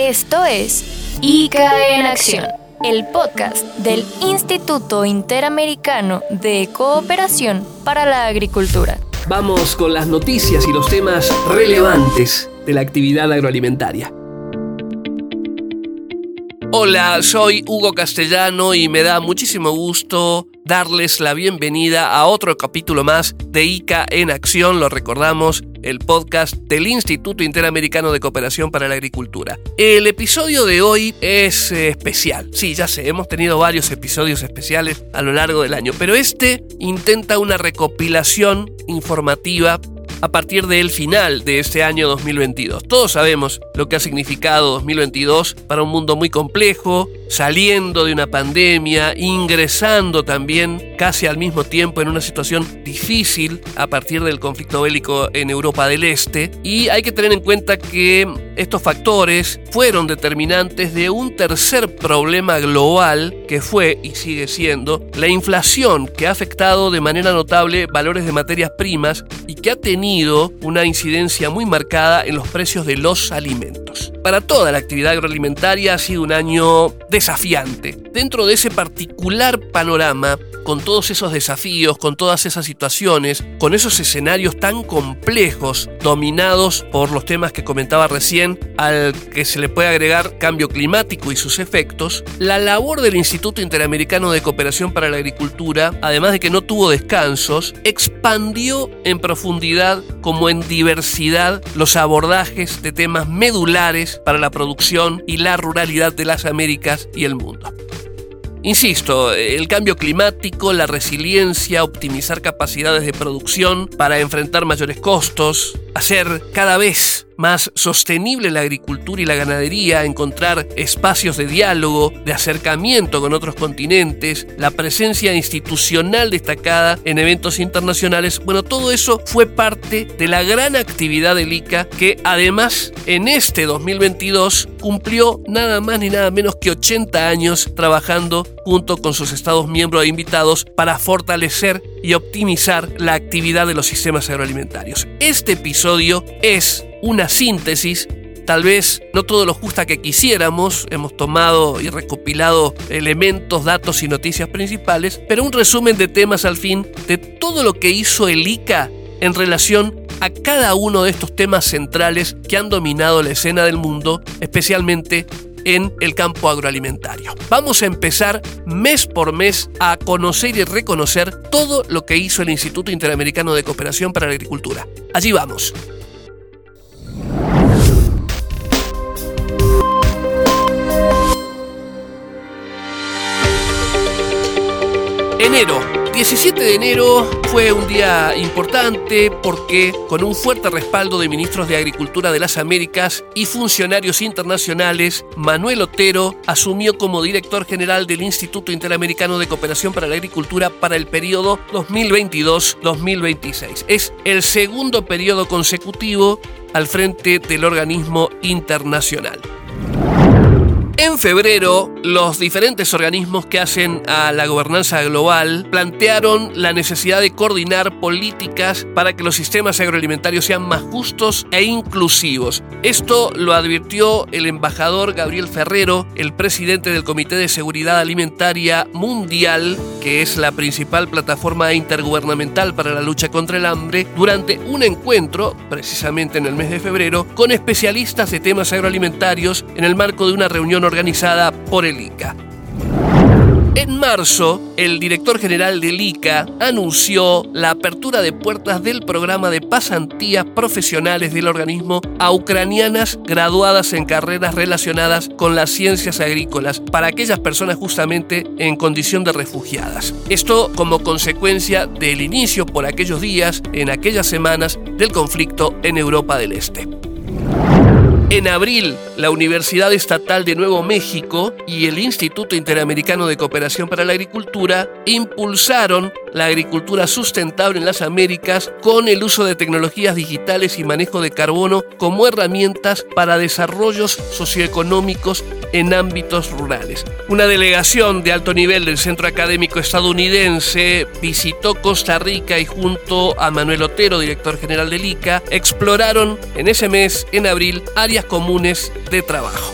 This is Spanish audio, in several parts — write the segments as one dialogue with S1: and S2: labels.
S1: Esto es ICA en Acción, el podcast del Instituto Interamericano de Cooperación para la Agricultura.
S2: Vamos con las noticias y los temas relevantes de la actividad agroalimentaria. Hola, soy Hugo Castellano y me da muchísimo gusto darles la bienvenida a otro capítulo más de ICA en Acción, lo recordamos, el podcast del Instituto Interamericano de Cooperación para la Agricultura. El episodio de hoy es eh, especial. Sí, ya sé, hemos tenido varios episodios especiales a lo largo del año, pero este intenta una recopilación informativa a partir del final de este año 2022. Todos sabemos lo que ha significado 2022 para un mundo muy complejo, saliendo de una pandemia, ingresando también casi al mismo tiempo en una situación difícil a partir del conflicto bélico en Europa del Este. Y hay que tener en cuenta que estos factores fueron determinantes de un tercer problema global que fue y sigue siendo la inflación que ha afectado de manera notable valores de materias primas y que ha tenido una incidencia muy marcada en los precios de los alimentos. Para toda la actividad agroalimentaria ha sido un año desafiante. Dentro de ese particular panorama, con todos esos desafíos, con todas esas situaciones, con esos escenarios tan complejos, dominados por los temas que comentaba recién, al que se le puede agregar cambio climático y sus efectos, la labor del Instituto Interamericano de Cooperación para la Agricultura, además de que no tuvo descansos, expandió en profundidad como en diversidad los abordajes de temas medulares para la producción y la ruralidad de las Américas y el mundo. Insisto, el cambio climático, la resiliencia, optimizar capacidades de producción para enfrentar mayores costos, hacer cada vez más sostenible la agricultura y la ganadería, encontrar espacios de diálogo, de acercamiento con otros continentes, la presencia institucional destacada en eventos internacionales, bueno, todo eso fue parte de la gran actividad del ICA que además en este 2022 cumplió nada más ni nada menos que 80 años trabajando junto con sus estados miembros e invitados para fortalecer y optimizar la actividad de los sistemas agroalimentarios. Este episodio es una síntesis tal vez no todo lo justa que quisiéramos, hemos tomado y recopilado elementos, datos y noticias principales, pero un resumen de temas al fin de todo lo que hizo el ICA en relación a cada uno de estos temas centrales que han dominado la escena del mundo, especialmente en el campo agroalimentario. Vamos a empezar mes por mes a conocer y reconocer todo lo que hizo el Instituto Interamericano de Cooperación para la Agricultura. Allí vamos. Enero. 17 de enero fue un día importante porque con un fuerte respaldo de ministros de Agricultura de las Américas y funcionarios internacionales, Manuel Otero asumió como director general del Instituto Interamericano de Cooperación para la Agricultura para el periodo 2022-2026. Es el segundo periodo consecutivo al frente del organismo internacional. En febrero, los diferentes organismos que hacen a la gobernanza global plantearon la necesidad de coordinar políticas para que los sistemas agroalimentarios sean más justos e inclusivos. Esto lo advirtió el embajador Gabriel Ferrero, el presidente del Comité de Seguridad Alimentaria Mundial, que es la principal plataforma intergubernamental para la lucha contra el hambre, durante un encuentro, precisamente en el mes de febrero, con especialistas de temas agroalimentarios en el marco de una reunión organizada por el ICA. En marzo, el director general del ICA anunció la apertura de puertas del programa de pasantías profesionales del organismo a ucranianas graduadas en carreras relacionadas con las ciencias agrícolas para aquellas personas justamente en condición de refugiadas. Esto como consecuencia del inicio por aquellos días, en aquellas semanas, del conflicto en Europa del Este. En abril, la Universidad Estatal de Nuevo México y el Instituto Interamericano de Cooperación para la Agricultura impulsaron la agricultura sustentable en las Américas con el uso de tecnologías digitales y manejo de carbono como herramientas para desarrollos socioeconómicos en ámbitos rurales. Una delegación de alto nivel del Centro Académico Estadounidense visitó Costa Rica y junto a Manuel Otero, director general del ICA, exploraron en ese mes, en abril, áreas comunes de trabajo.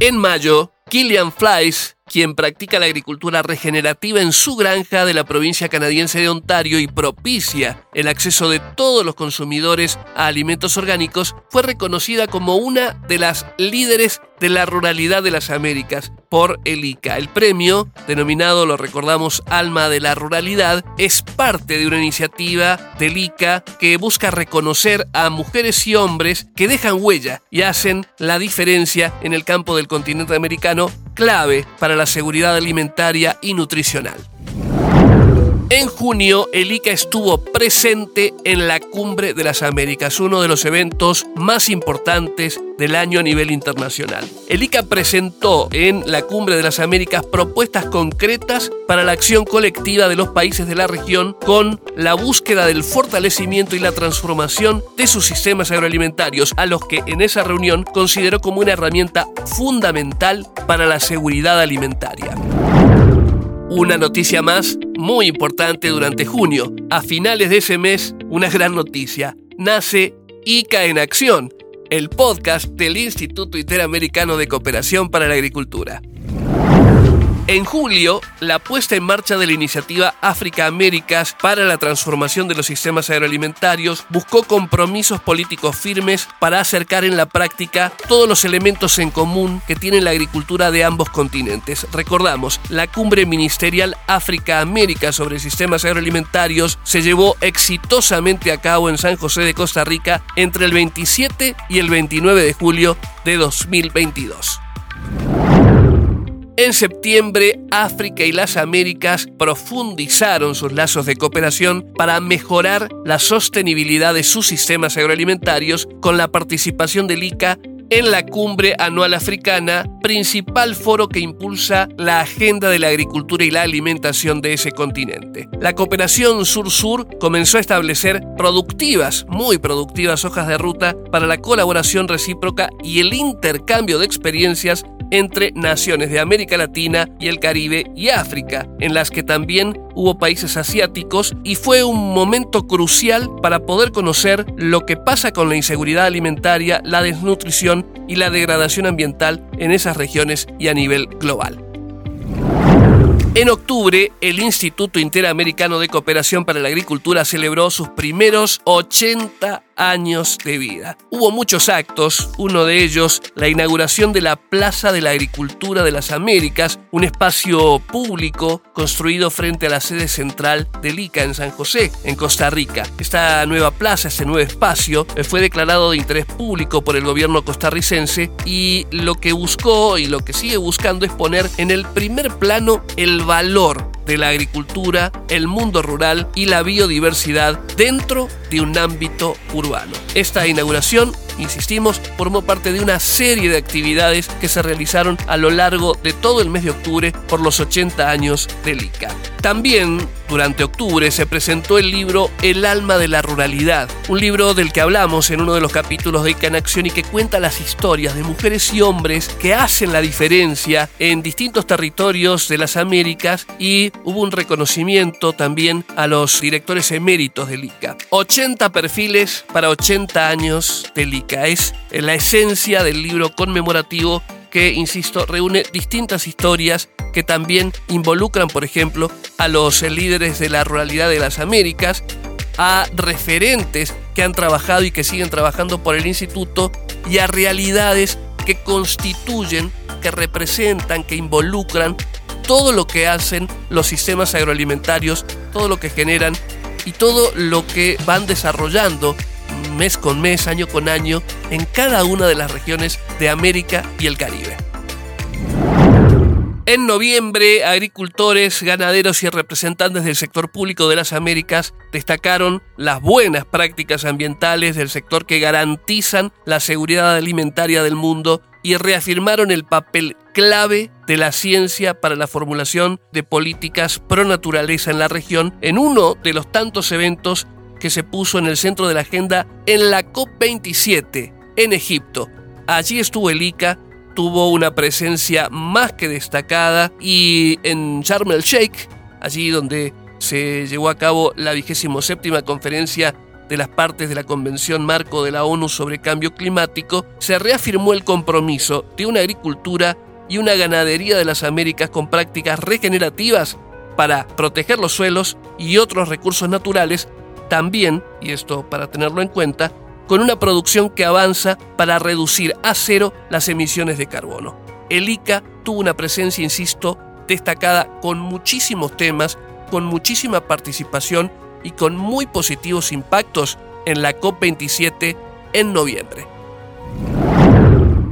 S2: En mayo, Killian Flies quien practica la agricultura regenerativa en su granja de la provincia canadiense de Ontario y propicia el acceso de todos los consumidores a alimentos orgánicos, fue reconocida como una de las líderes de la ruralidad de las Américas por el ICA. El premio, denominado, lo recordamos, Alma de la Ruralidad, es parte de una iniciativa del ICA que busca reconocer a mujeres y hombres que dejan huella y hacen la diferencia en el campo del continente americano clave para la seguridad alimentaria y nutricional. En junio, el ICA estuvo presente en la Cumbre de las Américas, uno de los eventos más importantes del año a nivel internacional. El ICA presentó en la Cumbre de las Américas propuestas concretas para la acción colectiva de los países de la región con la búsqueda del fortalecimiento y la transformación de sus sistemas agroalimentarios, a los que en esa reunión consideró como una herramienta fundamental para la seguridad alimentaria. Una noticia más muy importante durante junio. A finales de ese mes, una gran noticia. Nace ICA en Acción, el podcast del Instituto Interamericano de Cooperación para la Agricultura. En julio, la puesta en marcha de la iniciativa África Américas para la transformación de los sistemas agroalimentarios buscó compromisos políticos firmes para acercar en la práctica todos los elementos en común que tiene la agricultura de ambos continentes. Recordamos, la cumbre ministerial África América sobre sistemas agroalimentarios se llevó exitosamente a cabo en San José de Costa Rica entre el 27 y el 29 de julio de 2022. En septiembre, África y las Américas profundizaron sus lazos de cooperación para mejorar la sostenibilidad de sus sistemas agroalimentarios con la participación del ICA en la Cumbre Anual Africana, principal foro que impulsa la agenda de la agricultura y la alimentación de ese continente. La cooperación sur-sur comenzó a establecer productivas, muy productivas hojas de ruta para la colaboración recíproca y el intercambio de experiencias entre naciones de América Latina y el Caribe y África, en las que también hubo países asiáticos y fue un momento crucial para poder conocer lo que pasa con la inseguridad alimentaria, la desnutrición y la degradación ambiental en esas regiones y a nivel global. En octubre, el Instituto Interamericano de Cooperación para la Agricultura celebró sus primeros 80 años de vida. Hubo muchos actos, uno de ellos la inauguración de la Plaza de la Agricultura de las Américas, un espacio público construido frente a la sede central del ICA en San José, en Costa Rica. Esta nueva plaza, este nuevo espacio, eh, fue declarado de interés público por el gobierno costarricense y lo que buscó y lo que sigue buscando es poner en el primer plano el valor de la agricultura, el mundo rural y la biodiversidad dentro de un ámbito urbano. Esta inauguración insistimos, formó parte de una serie de actividades que se realizaron a lo largo de todo el mes de octubre por los 80 años del ICA. También durante octubre se presentó el libro El alma de la ruralidad, un libro del que hablamos en uno de los capítulos de ICA en Acción y que cuenta las historias de mujeres y hombres que hacen la diferencia en distintos territorios de las Américas y hubo un reconocimiento también a los directores eméritos del ICA. 80 perfiles para 80 años del ICA es la esencia del libro conmemorativo que, insisto, reúne distintas historias que también involucran, por ejemplo, a los líderes de la ruralidad de las Américas, a referentes que han trabajado y que siguen trabajando por el instituto y a realidades que constituyen, que representan, que involucran todo lo que hacen los sistemas agroalimentarios, todo lo que generan y todo lo que van desarrollando mes con mes, año con año, en cada una de las regiones de América y el Caribe. En noviembre, agricultores, ganaderos y representantes del sector público de las Américas destacaron las buenas prácticas ambientales del sector que garantizan la seguridad alimentaria del mundo y reafirmaron el papel clave de la ciencia para la formulación de políticas pro naturaleza en la región en uno de los tantos eventos que se puso en el centro de la agenda en la COP27 en Egipto. Allí estuvo el ICA, tuvo una presencia más que destacada y en Sharm el Sheikh, allí donde se llevó a cabo la vigésimo séptima conferencia de las partes de la Convención Marco de la ONU sobre Cambio Climático, se reafirmó el compromiso de una agricultura y una ganadería de las Américas con prácticas regenerativas para proteger los suelos y otros recursos naturales, también, y esto para tenerlo en cuenta, con una producción que avanza para reducir a cero las emisiones de carbono. El ICA tuvo una presencia, insisto, destacada con muchísimos temas, con muchísima participación y con muy positivos impactos en la COP27 en noviembre.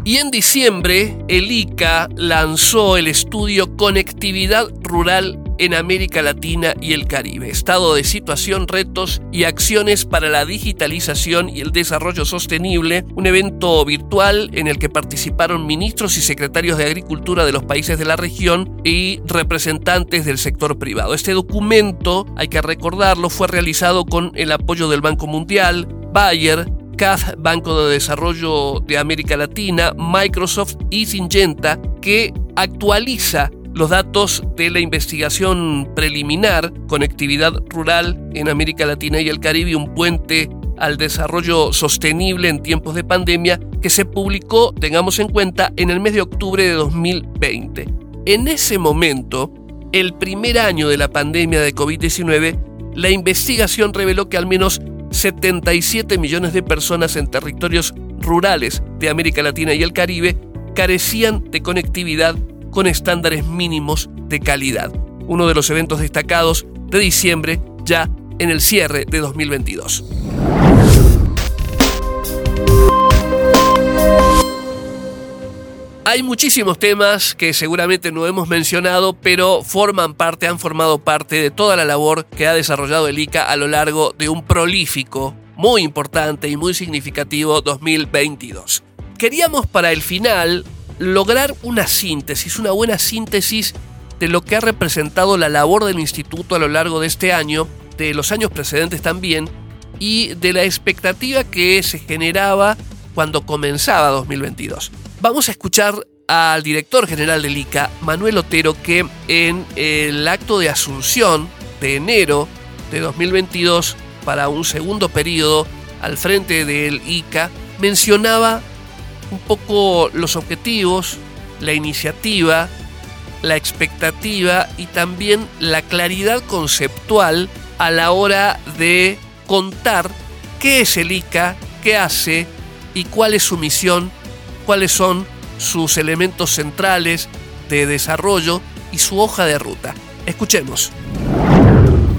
S2: Y en diciembre, el ICA lanzó el estudio Conectividad Rural en América Latina y el Caribe, estado de situación, retos y acciones para la digitalización y el desarrollo sostenible, un evento virtual en el que participaron ministros y secretarios de Agricultura de los países de la región y representantes del sector privado. Este documento, hay que recordarlo, fue realizado con el apoyo del Banco Mundial, Bayer, CAF, Banco de Desarrollo de América Latina, Microsoft y Syngenta, que actualiza los datos de la investigación preliminar Conectividad Rural en América Latina y el Caribe, un puente al desarrollo sostenible en tiempos de pandemia, que se publicó, tengamos en cuenta, en el mes de octubre de 2020. En ese momento, el primer año de la pandemia de COVID-19, la investigación reveló que al menos 77 millones de personas en territorios rurales de América Latina y el Caribe carecían de conectividad con estándares mínimos de calidad. Uno de los eventos destacados de diciembre ya en el cierre de 2022. Hay muchísimos temas que seguramente no hemos mencionado, pero forman parte, han formado parte de toda la labor que ha desarrollado el ICA a lo largo de un prolífico, muy importante y muy significativo 2022. Queríamos para el final lograr una síntesis, una buena síntesis de lo que ha representado la labor del instituto a lo largo de este año, de los años precedentes también, y de la expectativa que se generaba cuando comenzaba 2022. Vamos a escuchar al director general del ICA, Manuel Otero, que en el acto de asunción de enero de 2022 para un segundo periodo al frente del ICA, mencionaba un poco los objetivos, la iniciativa, la expectativa y también la claridad conceptual a la hora de contar qué es el ICA, qué hace y cuál es su misión cuáles son sus elementos centrales de desarrollo y su hoja de ruta. Escuchemos.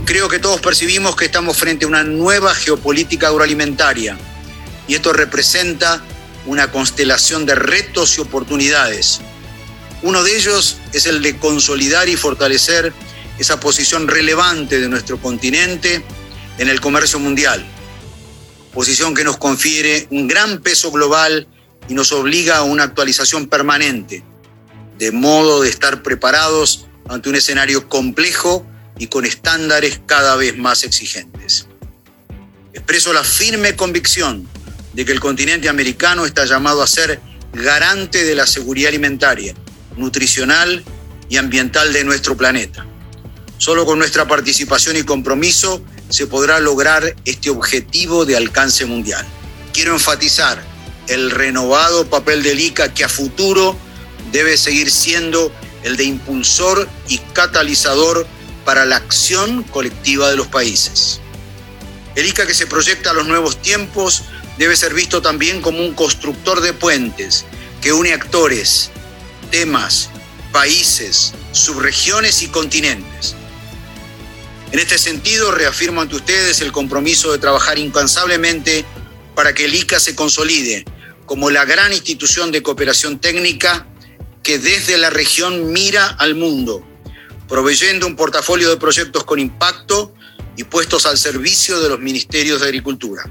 S3: Creo que todos percibimos que estamos frente a una nueva geopolítica agroalimentaria y esto representa una constelación de retos y oportunidades. Uno de ellos es el de consolidar y fortalecer esa posición relevante de nuestro continente en el comercio mundial, posición que nos confiere un gran peso global y nos obliga a una actualización permanente, de modo de estar preparados ante un escenario complejo y con estándares cada vez más exigentes. Expreso la firme convicción de que el continente americano está llamado a ser garante de la seguridad alimentaria, nutricional y ambiental de nuestro planeta. Solo con nuestra participación y compromiso se podrá lograr este objetivo de alcance mundial. Quiero enfatizar el renovado papel del ICA que a futuro debe seguir siendo el de impulsor y catalizador para la acción colectiva de los países. El ICA que se proyecta a los nuevos tiempos debe ser visto también como un constructor de puentes que une actores, temas, países, subregiones y continentes. En este sentido, reafirmo ante ustedes el compromiso de trabajar incansablemente para que el ICA se consolide como la gran institución de cooperación técnica que desde la región mira al mundo, proveyendo un portafolio de proyectos con impacto y puestos al servicio de los ministerios de Agricultura.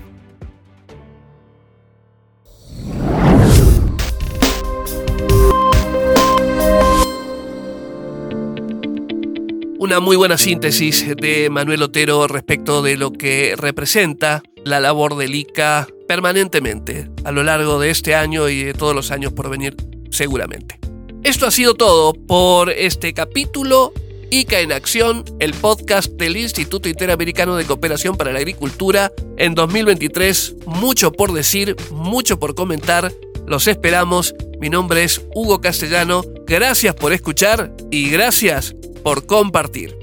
S2: una muy buena síntesis de Manuel Otero respecto de lo que representa la labor del ICA permanentemente a lo largo de este año y de todos los años por venir seguramente. Esto ha sido todo por este capítulo ICA en Acción, el podcast del Instituto Interamericano de Cooperación para la Agricultura en 2023. Mucho por decir, mucho por comentar. Los esperamos. Mi nombre es Hugo Castellano. Gracias por escuchar y gracias por compartir.